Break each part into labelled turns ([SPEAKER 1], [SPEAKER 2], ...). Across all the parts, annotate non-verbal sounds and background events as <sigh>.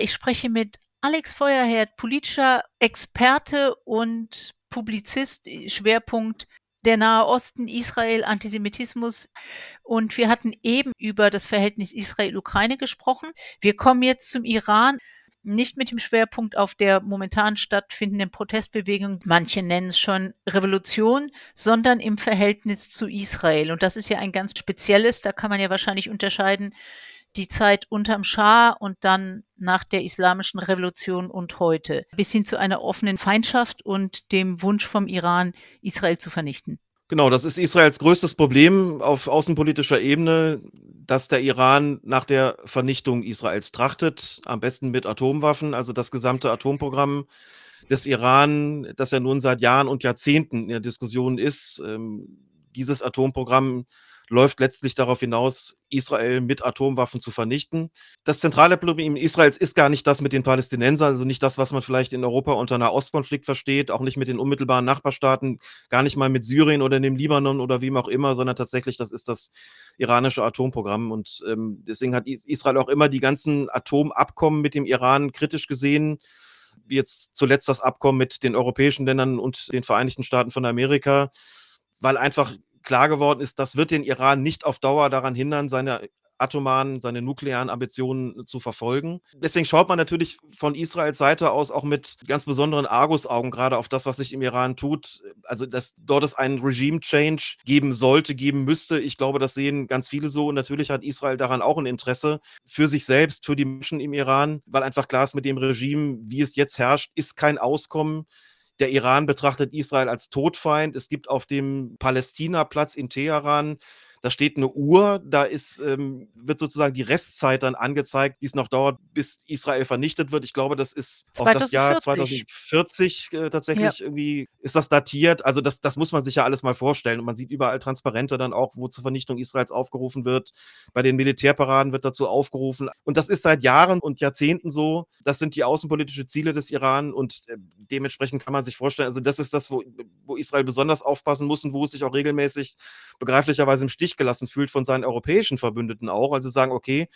[SPEAKER 1] Ich spreche mit Alex Feuerherd, politischer Experte und Publizist, Schwerpunkt der Nahe Osten, Israel, Antisemitismus. Und wir hatten eben über das Verhältnis Israel-Ukraine gesprochen. Wir kommen jetzt zum Iran. Nicht mit dem Schwerpunkt auf der momentan stattfindenden Protestbewegung, manche nennen es schon Revolution, sondern im Verhältnis zu Israel. Und das ist ja ein ganz spezielles, da kann man ja wahrscheinlich unterscheiden, die Zeit unterm Schah und dann nach der Islamischen Revolution und heute, bis hin zu einer offenen Feindschaft und dem Wunsch vom Iran, Israel zu vernichten.
[SPEAKER 2] Genau, das ist Israels größtes Problem auf außenpolitischer Ebene, dass der Iran nach der Vernichtung Israels trachtet, am besten mit Atomwaffen, also das gesamte Atomprogramm des Iran, das ja nun seit Jahren und Jahrzehnten in der Diskussion ist. Ähm, dieses Atomprogramm läuft letztlich darauf hinaus, Israel mit Atomwaffen zu vernichten. Das zentrale Problem Israels ist gar nicht das mit den Palästinensern, also nicht das, was man vielleicht in Europa unter einer Ostkonflikt versteht, auch nicht mit den unmittelbaren Nachbarstaaten, gar nicht mal mit Syrien oder dem Libanon oder wem auch immer, sondern tatsächlich, das ist das iranische Atomprogramm. Und ähm, deswegen hat Israel auch immer die ganzen Atomabkommen mit dem Iran kritisch gesehen wie jetzt zuletzt das Abkommen mit den europäischen Ländern und den Vereinigten Staaten von Amerika, weil einfach klar geworden ist, das wird den Iran nicht auf Dauer daran hindern, seine atomaren, seine nuklearen Ambitionen zu verfolgen. Deswegen schaut man natürlich von Israels Seite aus auch mit ganz besonderen Argusaugen gerade auf das, was sich im Iran tut. Also, dass dort es einen Regime-Change geben sollte, geben müsste. Ich glaube, das sehen ganz viele so. Und natürlich hat Israel daran auch ein Interesse für sich selbst, für die Menschen im Iran, weil einfach klar ist, mit dem Regime, wie es jetzt herrscht, ist kein Auskommen. Der Iran betrachtet Israel als Todfeind. Es gibt auf dem Palästina-Platz in Teheran da steht eine Uhr, da ist, ähm, wird sozusagen die Restzeit dann angezeigt, die es noch dauert, bis Israel vernichtet wird. Ich glaube, das ist 2040. auf das Jahr 2040 äh, tatsächlich ja. irgendwie, ist das datiert. Also das, das muss man sich ja alles mal vorstellen. Und man sieht überall Transparente dann auch, wo zur Vernichtung Israels aufgerufen wird. Bei den Militärparaden wird dazu aufgerufen. Und das ist seit Jahren und Jahrzehnten so. Das sind die außenpolitischen Ziele des Iran und äh, dementsprechend kann man sich vorstellen, also das ist das, wo, wo Israel besonders aufpassen muss und wo es sich auch regelmäßig begreiflicherweise im Stich Stich gelassen fühlt von seinen europäischen Verbündeten auch. Also sagen, okay,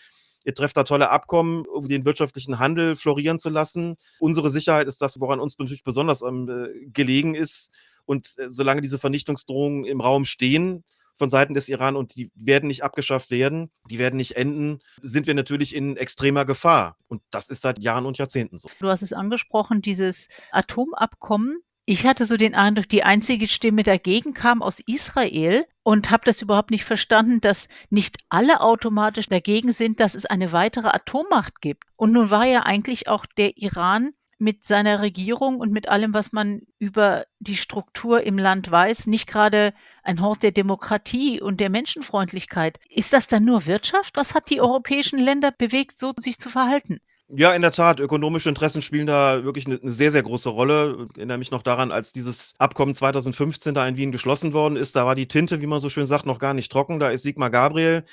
[SPEAKER 2] ihr trefft da tolle Abkommen, um den wirtschaftlichen Handel florieren zu lassen. Unsere Sicherheit ist das, woran uns natürlich besonders ähm, äh, gelegen ist. Und äh, solange diese Vernichtungsdrohungen im Raum stehen, von Seiten des Iran und die werden nicht abgeschafft werden, die werden nicht enden, sind wir natürlich in extremer Gefahr. Und das ist seit Jahren und Jahrzehnten so.
[SPEAKER 1] Du hast es angesprochen, dieses Atomabkommen ich hatte so den Eindruck, die einzige Stimme dagegen kam aus Israel und habe das überhaupt nicht verstanden, dass nicht alle automatisch dagegen sind, dass es eine weitere Atommacht gibt. Und nun war ja eigentlich auch der Iran mit seiner Regierung und mit allem, was man über die Struktur im Land weiß, nicht gerade ein Hort der Demokratie und der Menschenfreundlichkeit. Ist das dann nur Wirtschaft? Was hat die europäischen Länder bewegt, so sich zu verhalten?
[SPEAKER 2] Ja, in der Tat. Ökonomische Interessen spielen da wirklich eine, 'ne sehr, sehr große Rolle. Ich erinnere mich noch daran, als dieses Abkommen 2015 da in Wien geschlossen worden ist, da war die Tinte, wie man so schön sagt, noch gar nicht trocken. Da ist Sigmar Gabriel,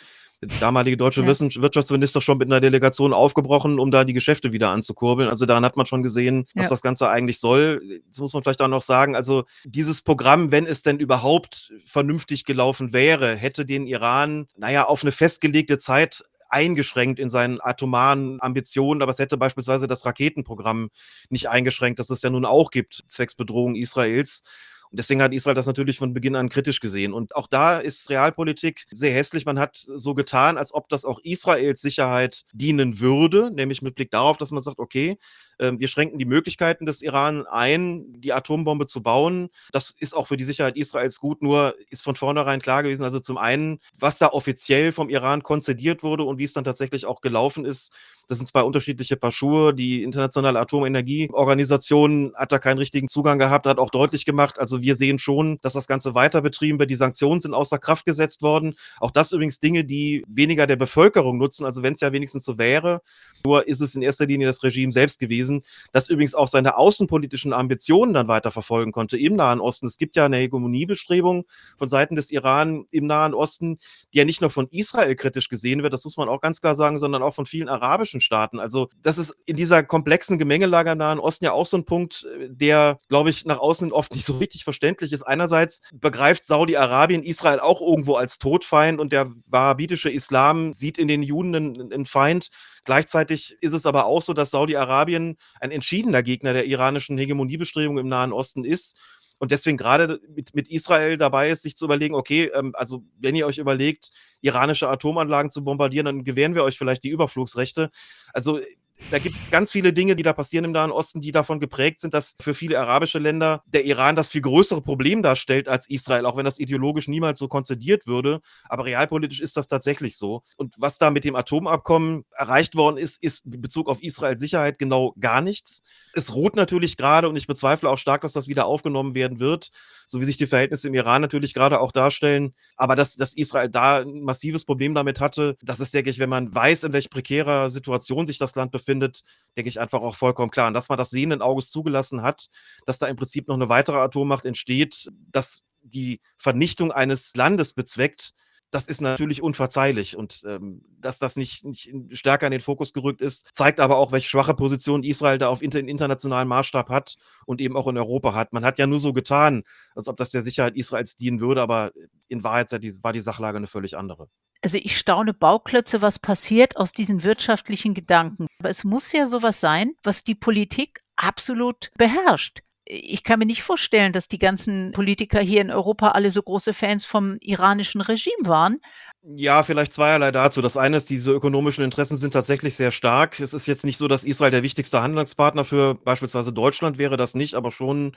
[SPEAKER 2] der damalige deutsche Ja. Wirtschaftsminister, schon mit einer Delegation aufgebrochen, um da die Geschäfte wieder anzukurbeln. Also, daran hat man schon gesehen, was Ja. das Ganze eigentlich soll. Jetzt muss man vielleicht auch noch sagen, also, dieses Programm, wenn es denn überhaupt vernünftig gelaufen wäre, hätte den Iran, naja, auf eine festgelegte Zeit eingeschränkt in seinen atomaren Ambitionen, aber es hätte beispielsweise das Raketenprogramm nicht eingeschränkt, das es ja nun auch gibt, zwecks Bedrohung Israels. Und deswegen hat Israel das natürlich von Beginn an kritisch gesehen. Und auch da ist Realpolitik sehr hässlich. Man hat so getan, als ob das auch Israels Sicherheit dienen würde, nämlich mit Blick darauf, dass man sagt, okay, ähm, wir schränken die Möglichkeiten des Iran ein, die Atombombe zu bauen. Das ist auch für die Sicherheit Israels gut, nur ist von vornherein klar gewesen, also zum einen, was da offiziell vom Iran konzidiert wurde und wie es dann tatsächlich auch gelaufen ist, das sind zwei unterschiedliche Paar Schuhe. Die Internationale Atomenergieorganisation hat da keinen richtigen Zugang gehabt, hat auch deutlich gemacht, also wir sehen schon, dass das Ganze weiter betrieben wird. Die Sanktionen sind außer Kraft gesetzt worden. Auch das übrigens Dinge, die weniger der Bevölkerung nutzen, also wenn es ja wenigstens so wäre. Nur ist es in erster Linie das Regime selbst gewesen, das übrigens auch seine außenpolitischen Ambitionen dann weiter verfolgen konnte im Nahen Osten. Es gibt ja eine Hegemoniebestrebung von Seiten des Iran im Nahen Osten, die ja nicht nur von Israel kritisch gesehen wird, das muss man auch ganz klar sagen, sondern auch von vielen arabischen Staaten. Also das ist in dieser komplexen Gemengelage im Nahen Osten ja auch so ein Punkt, äh, der, glaube ich, nach außen oft nicht so richtig verständlich ist. Einerseits begreift Saudi-Arabien Israel auch irgendwo als Todfeind und der wahhabitische Islam sieht in den Juden einen, einen Feind. Gleichzeitig ist es aber auch so, dass Saudi-Arabien ein entschiedener Gegner der iranischen Hegemoniebestrebungen im Nahen Osten ist und deswegen gerade mit, mit Israel dabei ist, sich zu überlegen, okay, ähm, also wenn ihr euch überlegt, iranische Atomanlagen zu bombardieren, dann gewähren wir euch vielleicht die Überflugsrechte. Also da gibt es ganz viele Dinge, die da passieren im Nahen Osten, die davon geprägt sind, dass für viele arabische Länder der Iran das viel größere Problem darstellt als Israel, auch wenn das ideologisch niemals so konzidiert würde. Aber realpolitisch ist das tatsächlich so. Und was da mit dem Atomabkommen erreicht worden ist, ist in Bezug auf Israels Sicherheit genau gar nichts. Es ruht natürlich gerade und ich bezweifle auch stark, dass das wieder aufgenommen werden wird, so wie sich die Verhältnisse im Iran natürlich gerade auch darstellen. Aber dass, dass Israel da ein massives Problem damit hatte, das ist, denke ich, wenn man weiß, in welch prekärer Situation sich das Land befindet, findet, denke ich einfach auch vollkommen klar. Und dass man das sehenden Auges zugelassen hat, dass da im Prinzip noch eine weitere Atommacht entsteht, dass die Vernichtung eines Landes bezweckt, das ist natürlich unverzeihlich. Und ähm, dass das nicht, nicht stärker in den Fokus gerückt ist, zeigt aber auch, welche schwache Position Israel da auf inter internationalen Maßstab hat und eben auch in Europa hat. Man hat ja nur so getan, als ob das der Sicherheit Israels dienen würde, aber in Wahrheit war die Sachlage eine völlig andere.
[SPEAKER 1] Also ich staune Bauklötze, was passiert aus diesen wirtschaftlichen Gedanken. Aber es muss ja sowas sein, was die Politik absolut beherrscht. Ich kann mir nicht vorstellen, dass die ganzen Politiker hier in Europa alle so große Fans vom iranischen Regime waren.
[SPEAKER 2] Ja, vielleicht zweierlei dazu. Das eine ist, diese ökonomischen Interessen sind tatsächlich sehr stark. Es ist jetzt nicht so, dass Israel der wichtigste Handelspartner für beispielsweise Deutschland wäre, das nicht, aber schon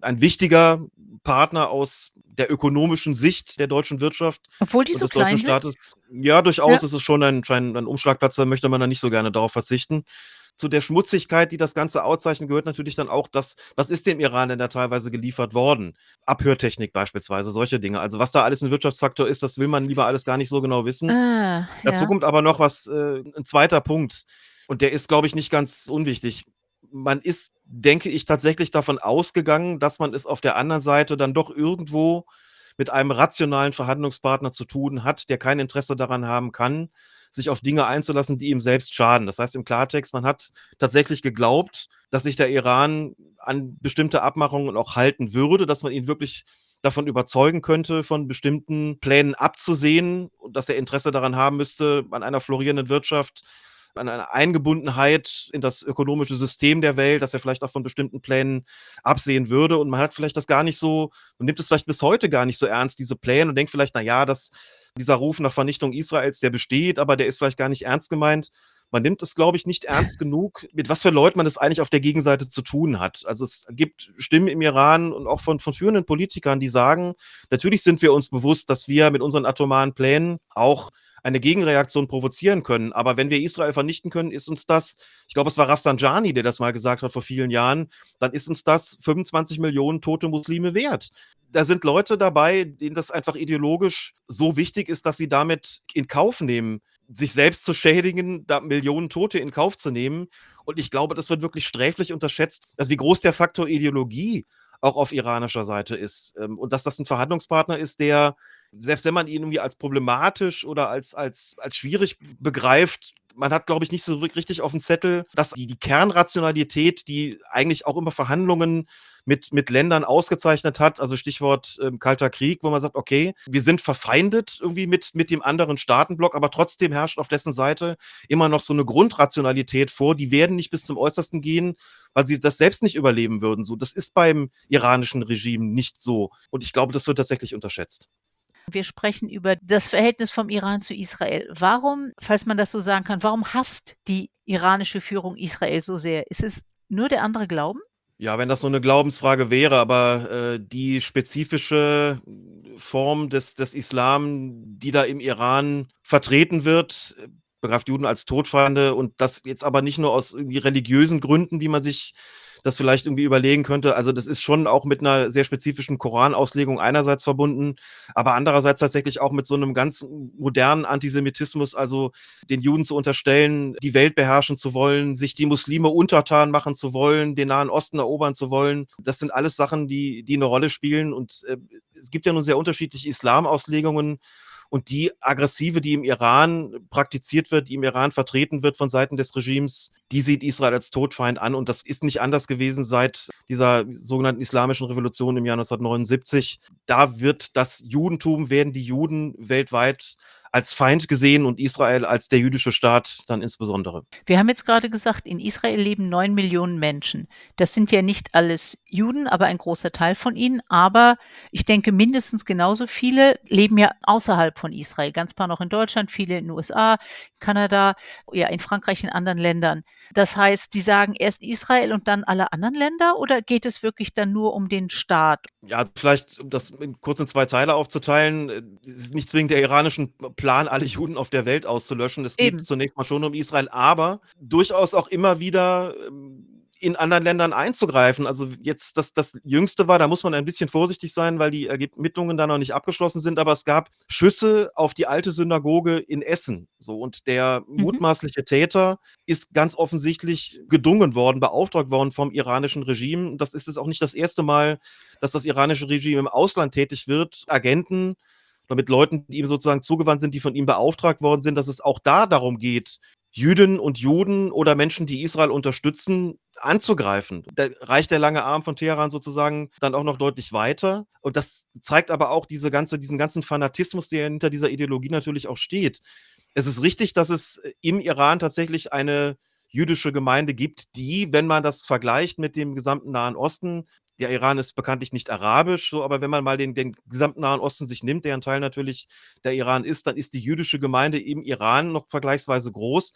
[SPEAKER 2] ein wichtiger Partner aus der ökonomischen Sicht der deutschen Wirtschaft.
[SPEAKER 1] Obwohl die so
[SPEAKER 2] des
[SPEAKER 1] klein
[SPEAKER 2] deutschen? Staates. Ja, durchaus
[SPEAKER 1] Ja.
[SPEAKER 2] ist es schon ein, ein, Umschlagplatz, da möchte man dann nicht so gerne darauf verzichten. Zu der Schmutzigkeit, die das Ganze auszeichnet, gehört natürlich dann auch das, was ist dem Iran denn da teilweise geliefert worden? Abhörtechnik beispielsweise, solche Dinge. Also was da alles ein Wirtschaftsfaktor ist, das will man lieber alles gar nicht so genau wissen.
[SPEAKER 1] Ah,
[SPEAKER 2] Dazu
[SPEAKER 1] ja.
[SPEAKER 2] kommt aber noch was, äh, ein zweiter Punkt. Und der ist, glaube ich, nicht ganz unwichtig. Man ist, denke ich, tatsächlich davon ausgegangen, dass man es auf der anderen Seite dann doch irgendwo mit einem rationalen Verhandlungspartner zu tun hat, der kein Interesse daran haben kann, sich auf Dinge einzulassen, die ihm selbst schaden. Das heißt im Klartext, man hat tatsächlich geglaubt, dass sich der Iran an bestimmte Abmachungen auch halten würde, dass man ihn wirklich davon überzeugen könnte, von bestimmten Plänen abzusehen und dass er Interesse daran haben müsste, an einer florierenden Wirtschaft, an einer Eingebundenheit in das ökonomische System der Welt, dass er vielleicht auch von bestimmten Plänen absehen würde. Und man hat vielleicht das gar nicht so, man nimmt es vielleicht bis heute gar nicht so ernst, diese Pläne, und denkt vielleicht, na ja, dass dieser Ruf nach Vernichtung Israels, der besteht, aber der ist vielleicht gar nicht ernst gemeint. Man nimmt es, glaube ich, nicht ernst <laughs> genug, mit was für Leuten man es eigentlich auf der Gegenseite zu tun hat. Also es gibt Stimmen im Iran und auch von, von führenden Politikern, die sagen, natürlich sind wir uns bewusst, dass wir mit unseren atomaren Plänen auch eine Gegenreaktion provozieren können. Aber wenn wir Israel vernichten können, ist uns das, ich glaube, es war Rafsanjani, der das mal gesagt hat vor vielen Jahren, dann ist uns das 25 Millionen tote Muslime wert. Da sind Leute dabei, denen das einfach ideologisch so wichtig ist, dass sie damit in Kauf nehmen, sich selbst zu schädigen, da Millionen Tote in Kauf zu nehmen. Und ich glaube, das wird wirklich sträflich unterschätzt, also wie groß der Faktor Ideologie auch auf iranischer Seite ist. Ähm, Und dass das ein Verhandlungspartner ist, der, selbst wenn man ihn irgendwie als problematisch oder als, als, als schwierig begreift, man hat, glaube ich, nicht so richtig auf dem Zettel, dass die, die Kernrationalität, die eigentlich auch immer Verhandlungen mit, mit Ländern ausgezeichnet hat, also Stichwort ähm, Kalter Krieg, wo man sagt, okay, wir sind verfeindet irgendwie mit, mit dem anderen Staatenblock, aber trotzdem herrscht auf dessen Seite immer noch so eine Grundrationalität vor, die werden nicht bis zum Äußersten gehen, weil sie das selbst nicht überleben würden. So, das ist beim iranischen Regime nicht so. Und ich glaube, das wird tatsächlich unterschätzt.
[SPEAKER 1] Wir sprechen über das Verhältnis vom Iran zu Israel. Warum, falls man das so sagen kann, warum hasst die iranische Führung Israel so sehr? Ist es nur der andere Glauben?
[SPEAKER 2] Ja, wenn das so eine Glaubensfrage wäre, aber äh, die spezifische Form des, des Islam, die da im Iran vertreten wird, begreift Juden als Todfeinde und das jetzt aber nicht nur aus religiösen Gründen, wie man sich das vielleicht irgendwie überlegen könnte. Also das ist schon auch mit einer sehr spezifischen Koranauslegung einerseits verbunden, aber andererseits tatsächlich auch mit so einem ganz modernen Antisemitismus, also den Juden zu unterstellen, die Welt beherrschen zu wollen, sich die Muslime untertan machen zu wollen, den Nahen Osten erobern zu wollen. Das sind alles Sachen, die, die eine Rolle spielen und äh, es gibt ja nun sehr unterschiedliche Islamauslegungen. Und die Aggressive, die im Iran praktiziert wird, die im Iran vertreten wird von Seiten des Regimes, die sieht Israel als Todfeind an. Und das ist nicht anders gewesen seit dieser sogenannten Islamischen Revolution im Jahr 1979. Da wird das Judentum, werden die Juden weltweit als Feind gesehen und Israel als der jüdische Staat dann insbesondere.
[SPEAKER 1] Wir haben jetzt gerade gesagt, in Israel leben neun Millionen Menschen. Das sind ja nicht alles Juden, aber ein großer Teil von ihnen. Aber ich denke, mindestens genauso viele leben ja außerhalb von Israel. Ganz paar noch in Deutschland, viele in den USA, Kanada, ja, in Frankreich, in anderen Ländern. Das heißt, Sie sagen erst Israel und dann alle anderen Länder oder geht es wirklich dann nur um den Staat?
[SPEAKER 2] Ja, vielleicht, um das kurz in zwei Teile aufzuteilen, äh, ist nicht zwingend der iranischen Plan, alle Juden auf der Welt auszulöschen. Es geht zunächst mal schon um Israel, aber durchaus auch immer wieder ähm, in anderen Ländern einzugreifen. Also jetzt das, das Jüngste war, da muss man ein bisschen vorsichtig sein, weil die Ermittlungen da noch nicht abgeschlossen sind, aber es gab Schüsse auf die alte Synagoge in Essen. So, und der mhm. mutmaßliche Täter ist ganz offensichtlich gedungen worden, beauftragt worden vom iranischen Regime. Das ist es auch nicht das erste Mal, dass das iranische Regime im Ausland tätig wird, Agenten oder mit Leuten, die ihm sozusagen zugewandt sind, die von ihm beauftragt worden sind, dass es auch da darum geht, Jüdinnen und Juden oder Menschen, die Israel unterstützen, anzugreifen. Da reicht der lange Arm von Teheran sozusagen dann auch noch deutlich weiter. Und das zeigt aber auch diese ganze, diesen ganzen Fanatismus, der hinter dieser Ideologie natürlich auch steht. Es ist richtig, dass es im Iran tatsächlich eine jüdische Gemeinde gibt, die, wenn man das vergleicht mit dem gesamten Nahen Osten, der Iran ist bekanntlich nicht arabisch, so, aber wenn man mal den, den gesamten Nahen Osten sich nimmt, der ein Teil natürlich der Iran ist, dann ist die jüdische Gemeinde im Iran noch vergleichsweise groß.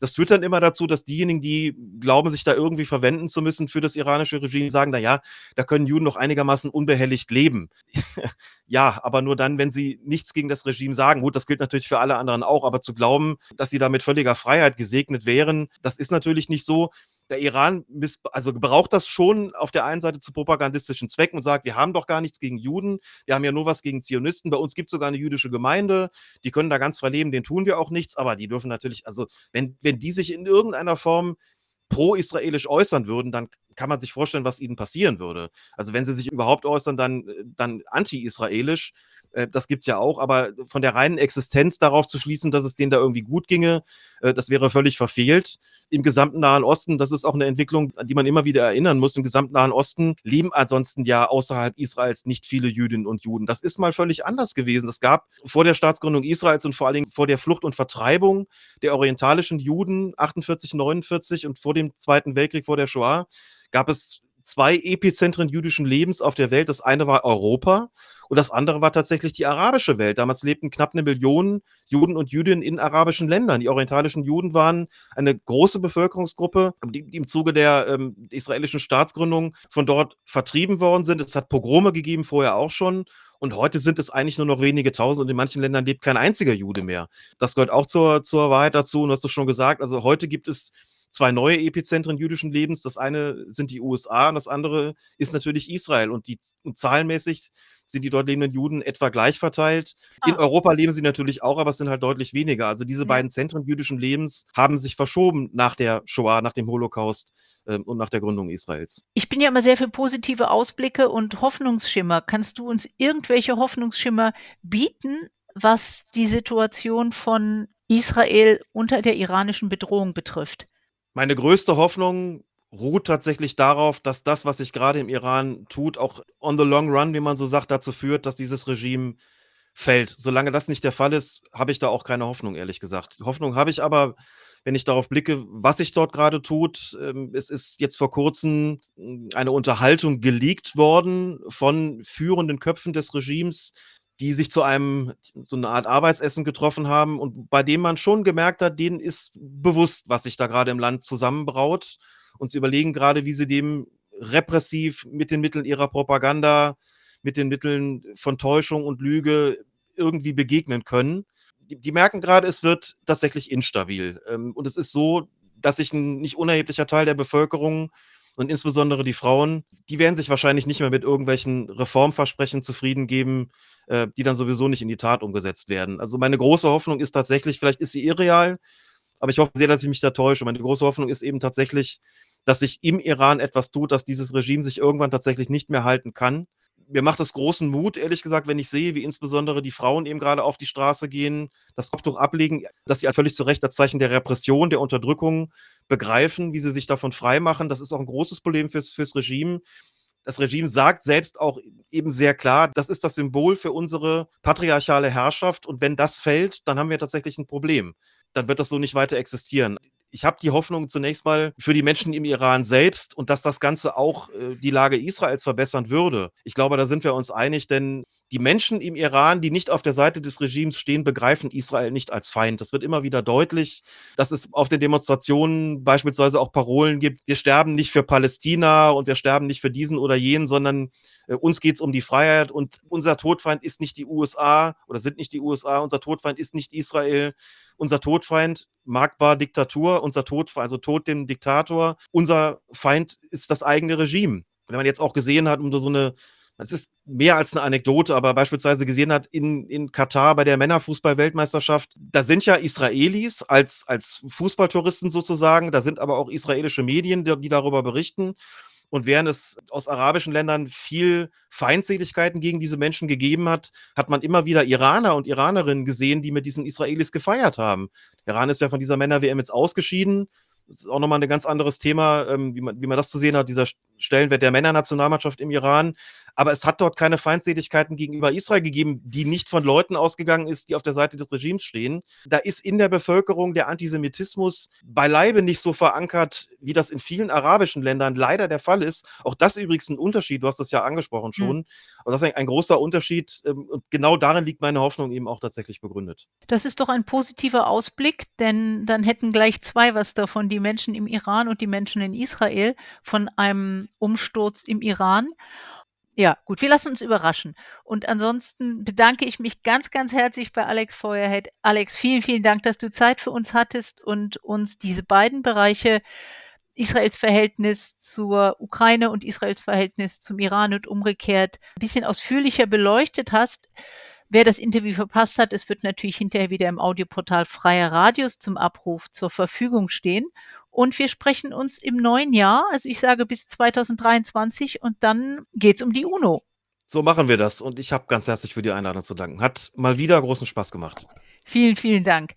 [SPEAKER 2] Das führt dann immer dazu, dass diejenigen, die glauben, sich da irgendwie verwenden zu müssen für das iranische Regime, sagen, na ja, da können Juden noch einigermaßen unbehelligt leben. <laughs> ja, aber nur dann, wenn sie nichts gegen das Regime sagen. Gut, das gilt natürlich für alle anderen auch, aber zu glauben, dass sie da mit völliger Freiheit gesegnet wären, das ist natürlich nicht so der Iran also gebraucht das schon auf der einen Seite zu propagandistischen Zwecken und sagt, wir haben doch gar nichts gegen Juden, wir haben ja nur was gegen Zionisten, bei uns gibt es sogar eine jüdische Gemeinde, die können da ganz frei leben, denen tun wir auch nichts, aber die dürfen natürlich, also wenn, wenn die sich in irgendeiner Form pro-israelisch äußern würden, dann kann man sich vorstellen, was ihnen passieren würde. Also wenn sie sich überhaupt äußern, dann, dann anti-israelisch. Äh, das gibt es ja auch, aber von der reinen Existenz darauf zu schließen, dass es denen da irgendwie gut ginge, äh, das wäre völlig verfehlt. Im gesamten Nahen Osten, das ist auch eine Entwicklung, an die man immer wieder erinnern muss, im gesamten Nahen Osten leben ansonsten ja außerhalb Israels nicht viele Jüdinnen und Juden. Das ist mal völlig anders gewesen. Es gab vor der Staatsgründung Israels und vor allen Dingen vor der Flucht und Vertreibung der orientalischen Juden 48, 49 und vor dem Zweiten Weltkrieg, vor der Shoah, gab es zwei Epizentren jüdischen Lebens auf der Welt. Das eine war Europa und das andere war tatsächlich die arabische Welt. Damals lebten knapp eine Million Juden und Jüdinnen in arabischen Ländern. Die orientalischen Juden waren eine große Bevölkerungsgruppe, die, im Zuge der ähm, israelischen Staatsgründung von dort vertrieben worden sind. Es hat Pogrome gegeben, vorher auch schon. Und heute sind es eigentlich nur noch wenige tausend und in manchen Ländern lebt kein einziger Jude mehr. Das gehört auch zur, zur Wahrheit dazu und hast du schon gesagt. Also heute gibt es zwei neue Epizentren jüdischen Lebens. Das eine sind die USA und das andere ist natürlich Israel. Und, die, und zahlenmäßig sind die dort lebenden Juden etwa gleich verteilt. Ah. In Europa leben sie natürlich auch, aber es sind halt deutlich weniger. Also diese ja. beiden Zentren jüdischen Lebens haben sich verschoben nach der Shoah, nach dem Holocaust ähm, und nach der Gründung Israels.
[SPEAKER 1] Ich bin ja immer sehr für positive Ausblicke und Hoffnungsschimmer. Kannst du uns irgendwelche Hoffnungsschimmer bieten, was die Situation von Israel unter der iranischen Bedrohung betrifft?
[SPEAKER 2] Meine größte Hoffnung ruht tatsächlich darauf, dass das, was sich gerade im Iran tut, auch on the long run, wie man so sagt, dazu führt, dass dieses Regime fällt. Solange das nicht der Fall ist, habe ich da auch keine Hoffnung, ehrlich gesagt. Hoffnung habe ich aber, wenn ich darauf blicke, was sich dort gerade tut. Ähm, es ist jetzt vor kurzem hm, eine Unterhaltung geleakt worden von führenden Köpfen des Regimes, die sich zu einem, so eine Art Arbeitsessen getroffen haben und bei dem man schon gemerkt hat, denen ist bewusst, was sich da gerade im Land zusammenbraut und sie überlegen gerade, wie sie dem repressiv mit den Mitteln ihrer Propaganda, mit den Mitteln von Täuschung und Lüge irgendwie begegnen können. Die, die merken gerade, es wird tatsächlich instabil. Ähm, und es ist so, dass sich ein nicht unerheblicher Teil der Bevölkerung und insbesondere die Frauen, die werden sich wahrscheinlich nicht mehr mit irgendwelchen Reformversprechen zufrieden geben, äh, die dann sowieso nicht in die Tat umgesetzt werden. Also meine große Hoffnung ist tatsächlich, vielleicht ist sie irreal, aber ich hoffe sehr, dass ich mich da täusche. Meine große Hoffnung ist eben tatsächlich, dass sich im Iran etwas tut, dass dieses Regime sich irgendwann tatsächlich nicht mehr halten kann. mir macht es großen Mut, ehrlich gesagt, wenn ich sehe, wie insbesondere die Frauen eben gerade auf die Straße gehen, das Kopftuch ablegen, dass sie völlig zu Recht das Zeichen der Repression, der Unterdrückung begreifen, wie sie sich davon freimachen. Das ist auch ein großes Problem fürs, fürs Regime. Das Regime sagt selbst auch eben sehr klar, das ist das Symbol für unsere patriarchale Herrschaft und wenn das fällt, dann haben wir tatsächlich ein Problem. Dann wird das so nicht weiter existieren ich habe die Hoffnung zunächst mal für die Menschen im Iran selbst und dass das Ganze auch äh, die Lage Israels verbessern würde. Ich glaube, da sind wir uns einig, denn die Menschen im Iran, die nicht auf der Seite des Regimes stehen, begreifen Israel nicht als Feind. Das wird immer wieder deutlich, dass es auf den Demonstrationen beispielsweise auch Parolen gibt, wir sterben nicht für Palästina und wir sterben nicht für diesen oder jenen, sondern äh, uns geht es um die Freiheit und unser Todfeind ist nicht die USA oder sind nicht die USA, unser Todfeind ist nicht Israel, unser Todfeind magbar Diktatur, unser Todfeind, also Tod dem Diktator, unser Feind ist das eigene Regime. Wenn man jetzt auch gesehen hat, um so eine das ist mehr als eine Anekdote, aber beispielsweise gesehen hat in, in Katar bei der Männerfußball-Weltmeisterschaft, da sind ja Israelis als, als Fußballtouristen sozusagen, da sind aber auch israelische Medien, die, die darüber berichten. Und während es aus arabischen Ländern viel Feindseligkeiten gegen diese Menschen gegeben hat, hat man immer wieder Iraner und Iranerinnen gesehen, die mit diesen Israelis gefeiert haben. Iran ist ja von dieser Männer-WM jetzt ausgeschieden. Das ist auch nochmal ein ganz anderes Thema, ähm, wie, man, wie man das zu sehen hat, dieser Stellenwert der Männernationalmannschaft im Iran. Aber es hat dort keine Feindseligkeiten gegenüber Israel gegeben, die nicht von Leuten ausgegangen ist, die auf der Seite des Regimes stehen. Da ist in der Bevölkerung der Antisemitismus beileibe nicht so verankert, wie das in vielen arabischen Ländern leider der Fall ist. Auch das ist übrigens ein Unterschied, du hast das ja angesprochen hm. schon. Mhm. Aber das ist ein, ein großer Unterschied. Ähm, und genau darin liegt meine Hoffnung eben auch tatsächlich begründet.
[SPEAKER 1] Das ist doch ein positiver Ausblick, denn dann hätten gleich zwei was davon, die Menschen im Iran und die Menschen in Israel, von einem Umsturz im Iran. Ja, gut, wir lassen uns überraschen. Und ansonsten bedanke ich mich ganz, ganz herzlich bei Alex Feuerhead. Alex, vielen, vielen Dank, dass du Zeit für uns hattest und uns diese beiden Bereiche Israels Verhältnis zur Ukraine und Israels Verhältnis zum Iran und umgekehrt ein bisschen ausführlicher beleuchtet hast. Wer das Interview verpasst hat, es wird natürlich hinterher wieder im Audioportal Freier Radios zum Abruf zur Verfügung stehen. Und wir sprechen uns im neuen Jahr, also ich sage bis 2023 und dann geht es um die UNO.
[SPEAKER 2] So machen wir das und ich habe ganz herzlich für die Einladung zu danken. Hat mal wieder großen Spaß gemacht.
[SPEAKER 1] Vielen, vielen Dank.